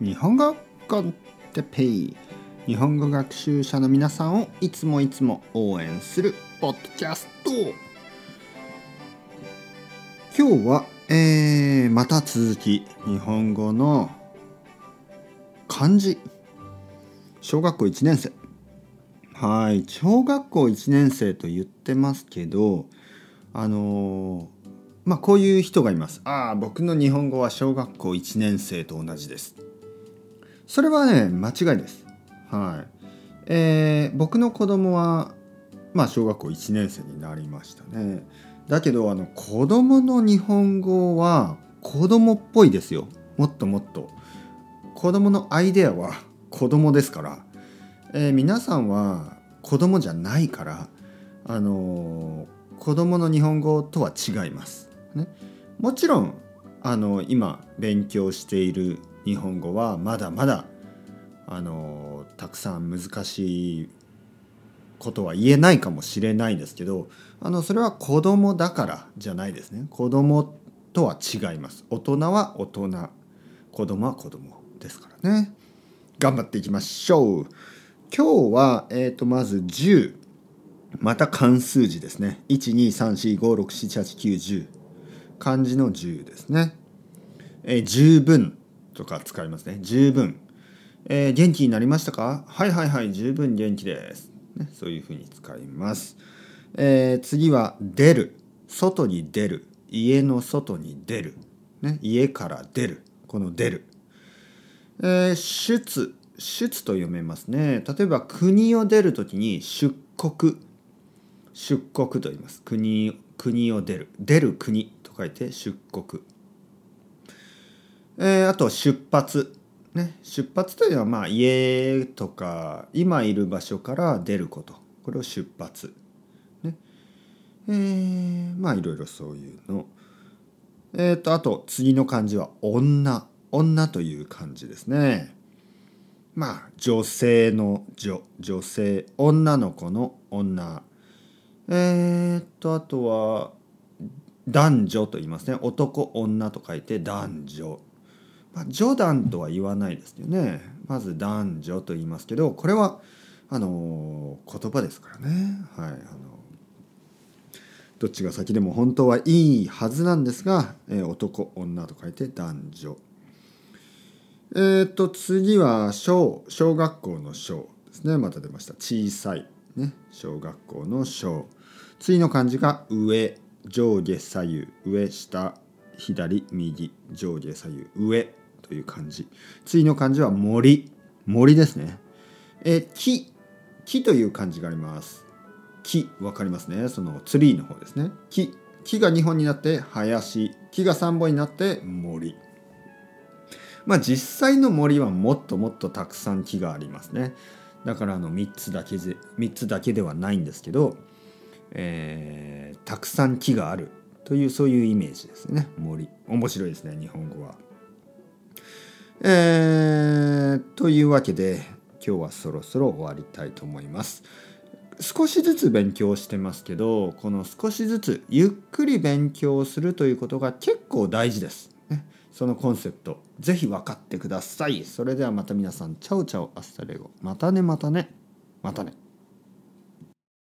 日本語コンテペイ。日本語学習者の皆さんをいつもいつも応援するポッドキャスト。今日は、えー、また続き日本語の漢字。小学校1年生。はい小学校1年生と言ってますけどあのー、まあこういう人がいます。ああ僕の日本語は小学校1年生と同じです。それはね間違いです。はい。えー、僕の子供はまあ小学校1年生になりましたね。だけどあの子供の日本語は子供っぽいですよ。もっともっと。子供のアイデアは子供ですから、えー、皆さんは子供じゃないからあのー、子供の日本語とは違います、ね、もちろんあの今勉強している日本語はまだまだあのたくさん難しいことは言えないかもしれないですけどあのそれは子供だからじゃないですね。子供とは違います。大人は大人子供は子供ですからね。頑張っていきましょう。今日は、えーと、まず10また漢数字ですね。12345678910漢字の10ですね、えー、十分。とか使いますね。十分、えー、元気になりましたか？はいはいはい。十分元気です、ね、そういうふうに使います、えー、次は出る。外に出る。家の外に出る、ね、家から出る。この出る、えー、出出と読めますね。例えば国を出る時に出国。出国と言います。国国を出る。出る国と書いて出国。えー、あと出発、ね、出発というのはまあ家とか今いる場所から出ること。これを出発、ね。えー、まあいろいろそういうの。え、ー、とあと次の漢字は女。女という漢字ですね。まあ女性の女。女性。女の子の女。えっ、とあとは男女と言いますね。男女と書いて男女。まあ、女男とは言わないですよね。まず男女と言いますけどこれはあの言葉ですからね。はいあのどっちが先でも本当はいいはずなんですが、え、男女と書いて男女。えっ、と次は小小学校の小ですね。また出ました。小さいね。小学校の小。次の漢字が上上下左右。上下左右上下左右。上という漢字次の漢字は森。森ですね。え木。木という漢字があります。木。わかりますね。そのツリーの方ですね。木。木が2本になって林。木が3本になって森。まあ実際の森はもっともっとたくさん木がありますね。だからあの3つだけで3つだけではないんですけど、えー、たくさん木があるというそういうイメージですね。森。面白いですね日本語は。えー、というわけで今日はそろそろ終わりたいと思います。少しずつ勉強してますけどこの少しずつゆっくり勉強するということが結構大事です。ね、そのコンセプト是非分かってください。それではまた皆さん chao chao hasta luego またねまたねまたね。